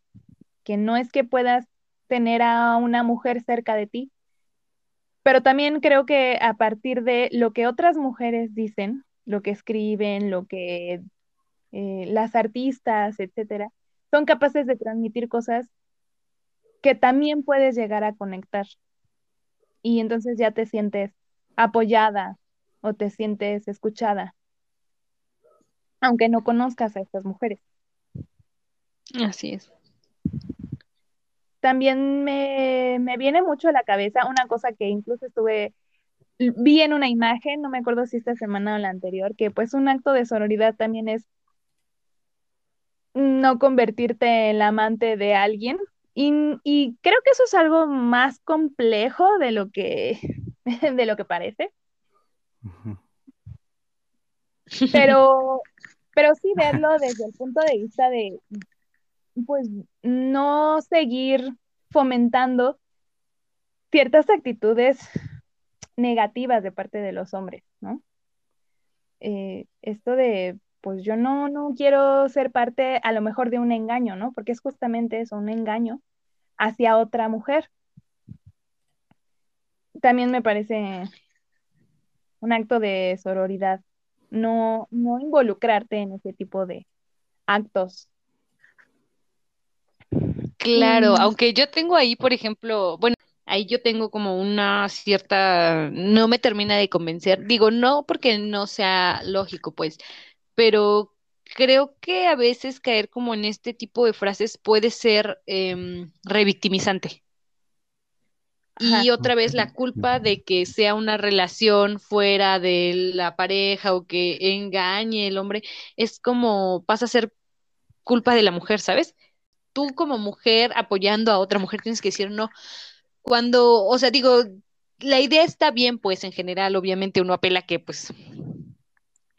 que no es que puedas tener a una mujer cerca de ti, pero también creo que a partir de lo que otras mujeres dicen, lo que escriben, lo que eh, las artistas, etcétera, son capaces de transmitir cosas que también puedes llegar a conectar. Y entonces ya te sientes apoyada o te sientes escuchada, aunque no conozcas a estas mujeres. Así es. También me, me viene mucho a la cabeza una cosa que incluso estuve, vi en una imagen, no me acuerdo si esta semana o la anterior, que pues un acto de sororidad también es no convertirte en la amante de alguien. Y, y creo que eso es algo más complejo de lo que, de lo que parece. Pero, pero sí verlo desde el punto de vista de, pues, no seguir fomentando ciertas actitudes negativas de parte de los hombres, ¿no? Eh, esto de, pues yo no, no quiero ser parte a lo mejor de un engaño, ¿no? Porque es justamente eso, un engaño hacia otra mujer. También me parece un acto de sororidad, no, no involucrarte en ese tipo de actos. Claro, Mm. aunque yo tengo ahí, por ejemplo, bueno, ahí yo tengo como una cierta, no me termina de convencer, digo, no porque no sea lógico, pues, pero creo que a veces caer como en este tipo de frases puede ser em, revictimizante. Y otra vez la culpa de que sea una relación fuera de la pareja o que engañe el hombre, es como pasa a ser culpa de la mujer, ¿sabes? tú como mujer apoyando a otra mujer tienes que decir no. Cuando, o sea, digo, la idea está bien, pues en general, obviamente uno apela que pues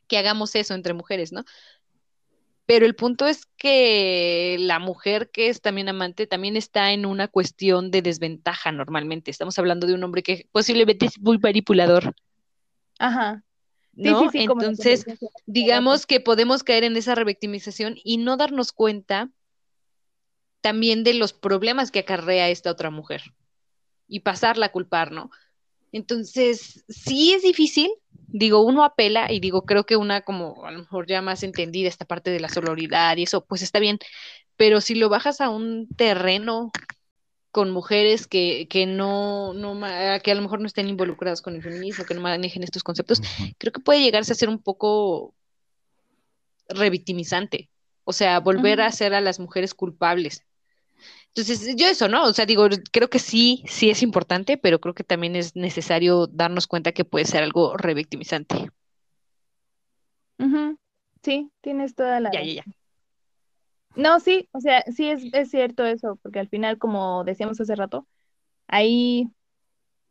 que hagamos eso entre mujeres, ¿no? Pero el punto es que la mujer que es también amante también está en una cuestión de desventaja normalmente. Estamos hablando de un hombre que posiblemente es muy manipulador. Ajá. ¿no? sí, sí, Entonces, digamos que podemos caer en esa revictimización y no darnos cuenta también de los problemas que acarrea esta otra mujer y pasarla a culpar, ¿no? Entonces, sí es difícil, digo, uno apela y digo, creo que una como a lo mejor ya más entendida esta parte de la sororidad y eso, pues está bien, pero si lo bajas a un terreno con mujeres que, que no, no, que a lo mejor no estén involucradas con el feminismo, que no manejen estos conceptos, creo que puede llegarse a ser un poco revictimizante, o sea, volver a hacer a las mujeres culpables. Entonces, yo eso, ¿no? O sea, digo, creo que sí, sí es importante, pero creo que también es necesario darnos cuenta que puede ser algo revictimizante. Ujú. Sí, tienes toda la Ya, ya, ya. No, sí, o sea, sí es, es cierto eso, porque al final, como decíamos hace rato, ahí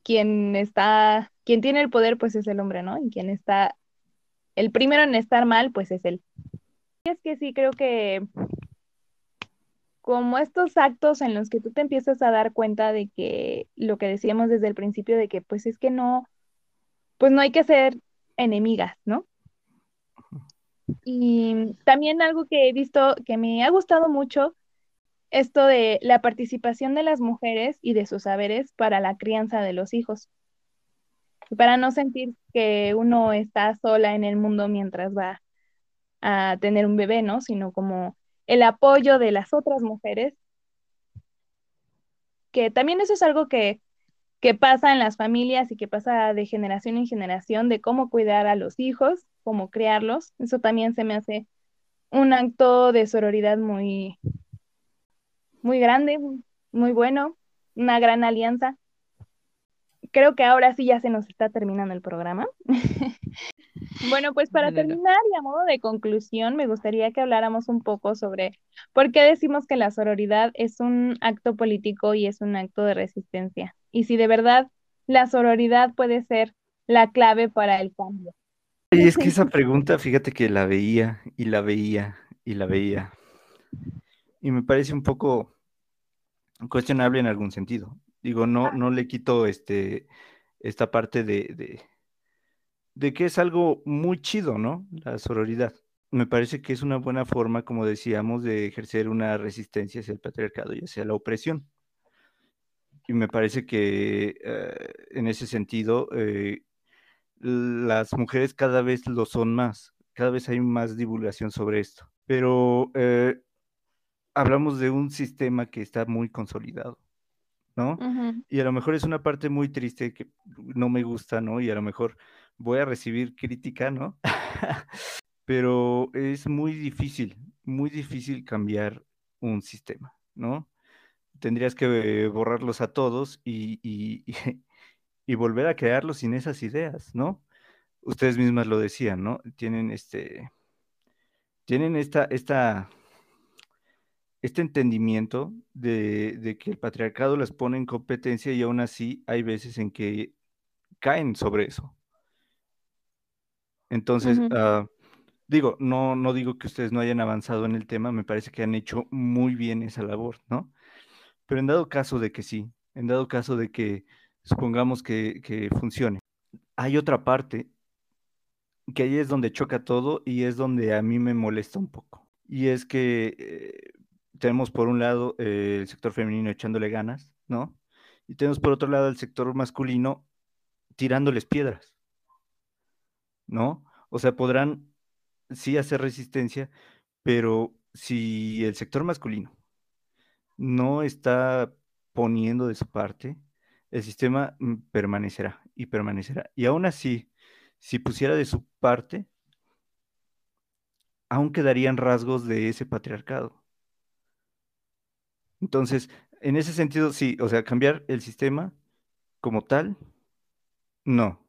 quien está, quien tiene el poder, pues es el hombre, ¿no? Y quien está, el primero en estar mal, pues es él. Y es que sí, creo que como estos actos en los que tú te empiezas a dar cuenta de que lo que decíamos desde el principio, de que pues es que no, pues no hay que ser enemigas, ¿no? Y también algo que he visto que me ha gustado mucho, esto de la participación de las mujeres y de sus saberes para la crianza de los hijos, para no sentir que uno está sola en el mundo mientras va a tener un bebé, ¿no? Sino como el apoyo de las otras mujeres, que también eso es algo que, que pasa en las familias y que pasa de generación en generación, de cómo cuidar a los hijos, cómo criarlos. Eso también se me hace un acto de sororidad muy, muy grande, muy bueno, una gran alianza. Creo que ahora sí ya se nos está terminando el programa. Bueno, pues para terminar y a modo de conclusión, me gustaría que habláramos un poco sobre por qué decimos que la sororidad es un acto político y es un acto de resistencia. Y si de verdad la sororidad puede ser la clave para el cambio. Y es que esa pregunta, fíjate que la veía y la veía y la veía. Y me parece un poco cuestionable en algún sentido. Digo, no, no le quito este, esta parte de, de, de que es algo muy chido, ¿no? La sororidad. Me parece que es una buena forma, como decíamos, de ejercer una resistencia hacia el patriarcado y hacia la opresión. Y me parece que eh, en ese sentido, eh, las mujeres cada vez lo son más, cada vez hay más divulgación sobre esto. Pero eh, hablamos de un sistema que está muy consolidado, ¿no? Ujú. Y a lo mejor es una parte muy triste que no me gusta, ¿no? Y a lo mejor voy a recibir crítica, ¿no? Pero es muy difícil, muy difícil cambiar un sistema, ¿no? Tendrías que borrarlos a todos y, y, y, y volver a crearlos sin esas ideas, ¿no? Ustedes mismas lo decían, ¿no? Tienen este, tienen esta, esta, este entendimiento de, de que el patriarcado las pone en competencia y aún así hay veces en que caen sobre eso. Entonces, ah, digo, no, no digo que ustedes no hayan avanzado en el tema, me parece que han hecho muy bien esa labor, ¿no? Pero en dado caso de que sí, en dado caso de que supongamos que, que funcione, hay otra parte que ahí es donde choca todo y es donde a mí me molesta un poco. Y es que eh, tenemos por un lado eh, el sector femenino echándole ganas, ¿no? Y tenemos por otro lado el sector masculino tirándoles piedras, ¿no? O sea, podrán sí hacer resistencia, pero si el sector masculino no está poniendo de su parte, el sistema mm, permanecerá y permanecerá. Y aún así, si pusiera de su parte, aún quedarían rasgos de ese patriarcado. Entonces, en ese sentido, sí, o sea, cambiar el sistema como tal, no.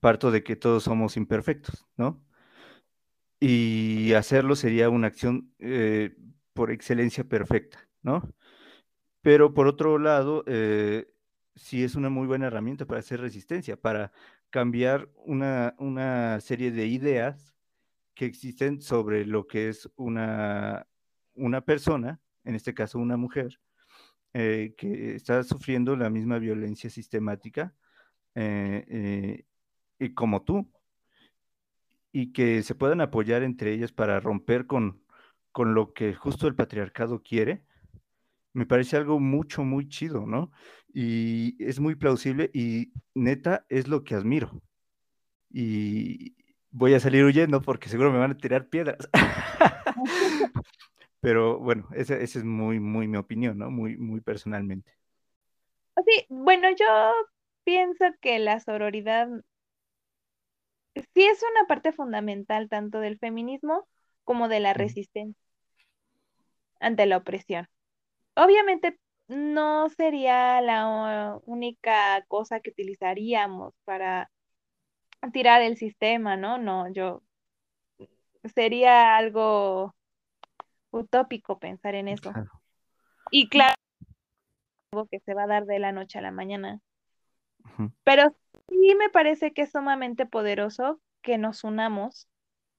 Parto de que todos somos imperfectos, ¿no? Y hacerlo sería una acción eh, por excelencia perfecta, ¿no? Pero por otro lado, eh, sí es una muy buena herramienta para hacer resistencia, para cambiar una, una serie de ideas que existen sobre lo que es una, una persona, en este caso una mujer, eh, que está sufriendo la misma violencia sistemática y como tú, y que se puedan apoyar entre ellas para romper con, con lo que justo el patriarcado quiere, me parece algo mucho, muy chido, ¿no? Y es muy plausible y neta es lo que admiro. Y voy a salir huyendo porque seguro me van a tirar piedras. Pero bueno, esa, esa es muy, muy mi opinión, ¿no? Muy, muy personalmente. Sí, bueno, yo pienso que la sororidad sí es una parte fundamental tanto del feminismo como de la resistencia ante la opresión. Obviamente no sería la única cosa que utilizaríamos para tirar el sistema, ¿no? No, yo sería algo utópico pensar en eso. Claro. Y claro, algo que se va a dar de la noche a la mañana. Ujú. Pero sí me parece que es sumamente poderoso que nos unamos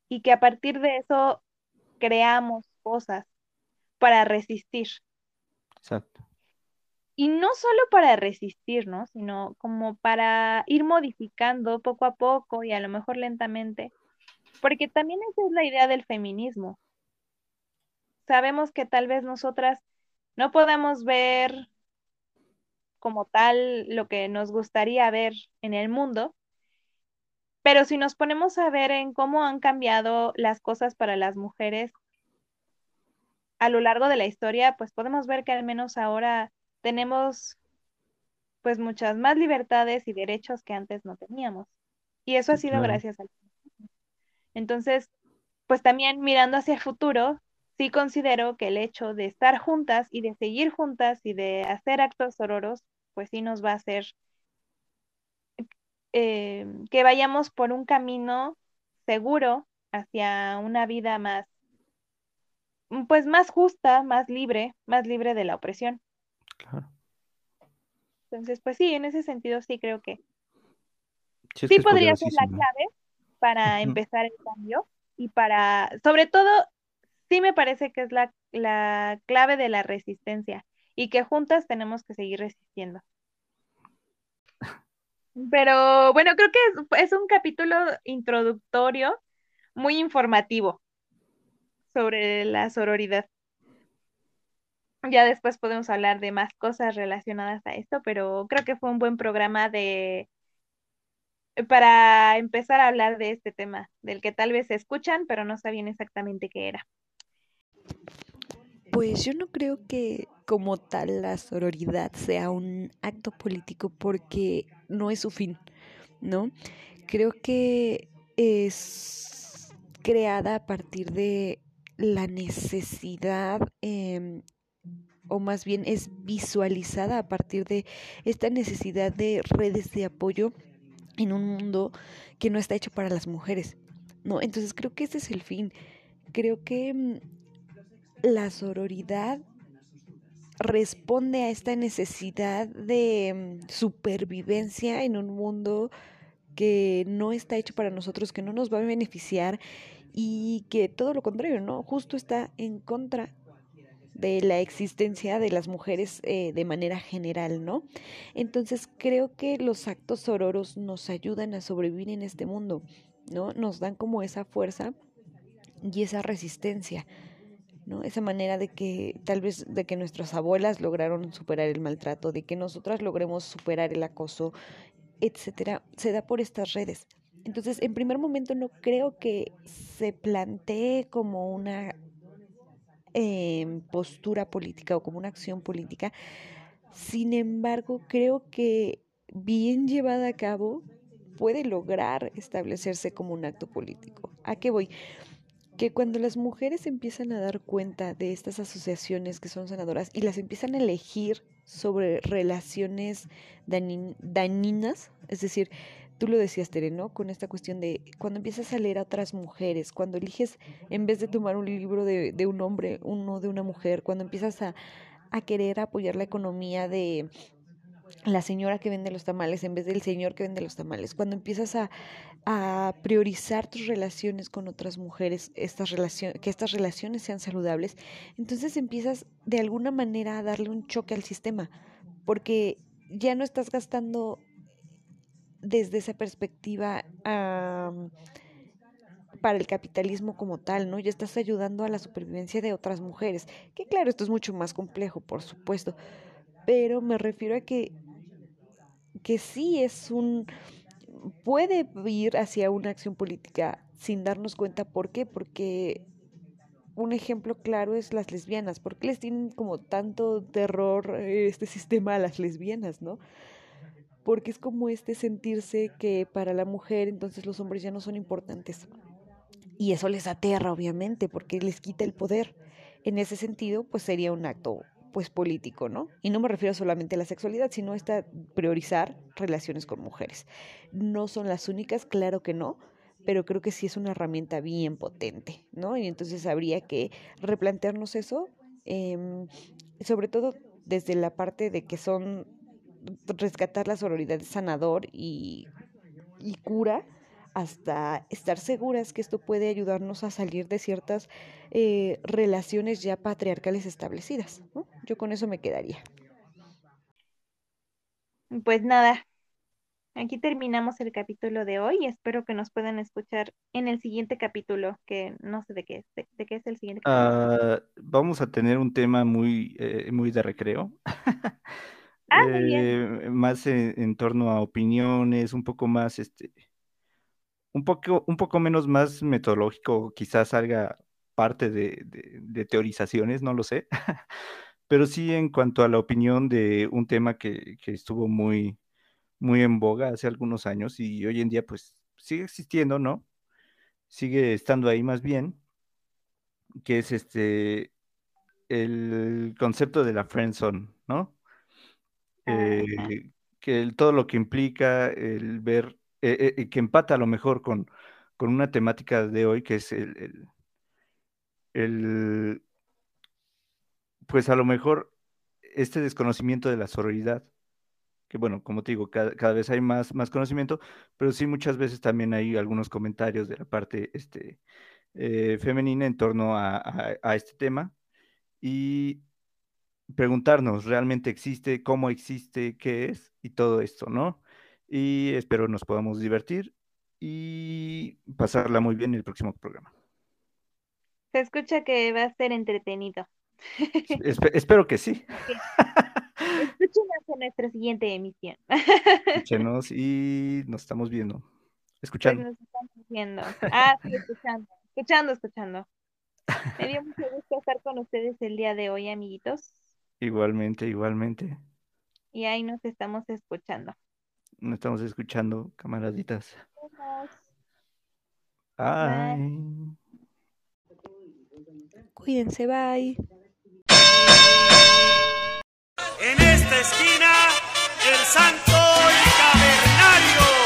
y que a partir de eso creamos cosas para resistir. Exacto. Y no solo para resistir, ¿no? Sino como para ir modificando poco a poco y a lo mejor lentamente. Porque también esa es la idea del feminismo. Sabemos que tal vez nosotras no podamos ver como tal lo que nos gustaría ver en el mundo, pero si nos ponemos a ver en cómo han cambiado las cosas para las mujeres a lo largo de la historia, pues podemos ver que al menos ahora tenemos pues muchas más libertades y derechos que antes no teníamos. Y eso ha sido claro. gracias al. Entonces, pues también mirando hacia el futuro, sí considero que el hecho de estar juntas y de seguir juntas y de hacer actos sororos, pues sí nos va a hacer eh, que vayamos por un camino seguro hacia una vida más, pues más justa, más libre, más libre de la opresión. Claro. Entonces, pues sí, en ese sentido sí creo que Sí, podría ser la clave para empezar el cambio y para, sobre todo, sí me parece que es la, la clave de la resistencia y que juntas tenemos que seguir resistiendo. Pero bueno, creo que es, un capítulo introductorio muy informativo sobre la sororidad. Ya después podemos hablar de más cosas relacionadas a esto, pero creo que fue un buen programa de para empezar a hablar de este tema, del que tal vez escuchan, pero no sabían exactamente qué era. Pues yo no creo que como tal la sororidad sea un acto político porque no es su fin, ¿no? Creo que es creada a partir de la necesidad, eh, o más bien es visualizada a partir de esta necesidad de redes de apoyo en un mundo que no está hecho para las mujeres, ¿no? Entonces creo que ese es el fin. Creo que mm, la sororidad responde a esta necesidad de mm, supervivencia en un mundo que no está hecho para nosotros, que no nos va a beneficiar y que todo lo contrario, ¿no? Justo está en contra de la existencia de las mujeres eh, de manera general, ¿no? Entonces creo que los actos sororos nos ayudan a sobrevivir en este mundo, ¿no? Nos dan como esa fuerza y esa resistencia, ¿no? Esa manera de que tal vez de que nuestras abuelas lograron superar el maltrato, de que nosotras logremos superar el acoso, etcétera, se da por estas redes. Entonces, en primer momento no creo que se plantee como una eh, postura política o como una acción política. Sin embargo, creo que bien llevada a cabo puede lograr establecerse como un acto político. ¿A qué voy? Que cuando las mujeres empiezan a dar cuenta de estas asociaciones que son sanadoras y las empiezan a elegir sobre relaciones dañin- dañinas, es decir, tú lo decías, Tere, ¿no? Con esta cuestión de cuando empiezas a leer a otras mujeres, cuando eliges, en vez de tomar un libro de, de un hombre, uno de una mujer, cuando empiezas a, a querer apoyar la economía de la señora que vende los tamales en vez del señor que vende los tamales, cuando empiezas a, a priorizar tus relaciones con otras mujeres, estas que estas relaciones sean saludables, entonces empiezas de alguna manera a darle un choque al sistema, porque ya no estás gastando desde esa perspectiva para el capitalismo como tal, ¿no? Ya estás ayudando a la supervivencia de otras mujeres, que claro, esto es mucho más complejo, por supuesto, pero me refiero a que, que sí es un, puede ir hacia una acción política sin darnos cuenta por qué, porque un ejemplo claro es las lesbianas, ¿por qué les tienen como tanto terror eh, este sistema a las lesbianas, ¿no? Porque es como este sentirse que para la mujer entonces los hombres ya no son importantes. Y eso les aterra, obviamente, porque les quita el poder. En ese sentido, pues sería un acto pues político, ¿no? Y no me refiero solamente a la sexualidad, sino a priorizar relaciones con mujeres. No son las únicas, claro que no, pero creo que sí es una herramienta bien potente, ¿no? Y entonces habría que replantearnos eso, em, sobre todo desde la parte de que son rescatar la sororidad sanador y, y cura hasta estar seguras que esto puede ayudarnos a salir de ciertas eh, relaciones ya patriarcales establecidas. ¿no? Yo con eso me quedaría. Pues nada, aquí terminamos el capítulo de hoy y espero que nos puedan escuchar en el siguiente capítulo, que no sé de qué es, de, de qué es el siguiente capítulo. Ah, vamos a tener un tema muy, eh, muy de recreo. Ah, muy bien. Eh, más en, en torno a opiniones, un poco más, este, un poco, un poco menos más metodológico, quizás salga parte de, de- de teorizaciones, no lo sé. Pero sí en cuanto a la opinión de un tema que, que estuvo muy, muy en boga hace algunos años y hoy en día pues sigue existiendo, ¿no? Sigue estando ahí más bien, que es este, el concepto de la friendzone, ¿no? Ajá. eh, que el- todo lo que implica el ver, eh, eh, que empata a lo mejor con, con una temática de hoy, que es el, el- pues a lo mejor este desconocimiento de la sororidad, que bueno, como te digo, cada, cada vez hay más, más conocimiento, pero sí muchas veces también hay algunos comentarios de la parte este, eh, femenina en torno a- a este tema y preguntarnos, ¿realmente existe? ¿Cómo existe? ¿Qué es? Y todo esto, ¿no? Y espero nos podamos divertir y pasarla muy bien en el próximo programa. Se escucha que va a ser entretenido. Espe- espero que sí. Escúchenos en nuestra siguiente emisión. Escúchenos y nos estamos viendo, Pues escuchando. nos estamos viendo. Ah, sí, escuchando, escuchando, escuchando. Me dio mucho gusto estar con ustedes el día de hoy, amiguitos. Igualmente, igualmente. Y ahí nos estamos escuchando. No estamos escuchando, camaraditas. Bye. Cuídense, bye. En esta esquina, el Santo y Cavernario.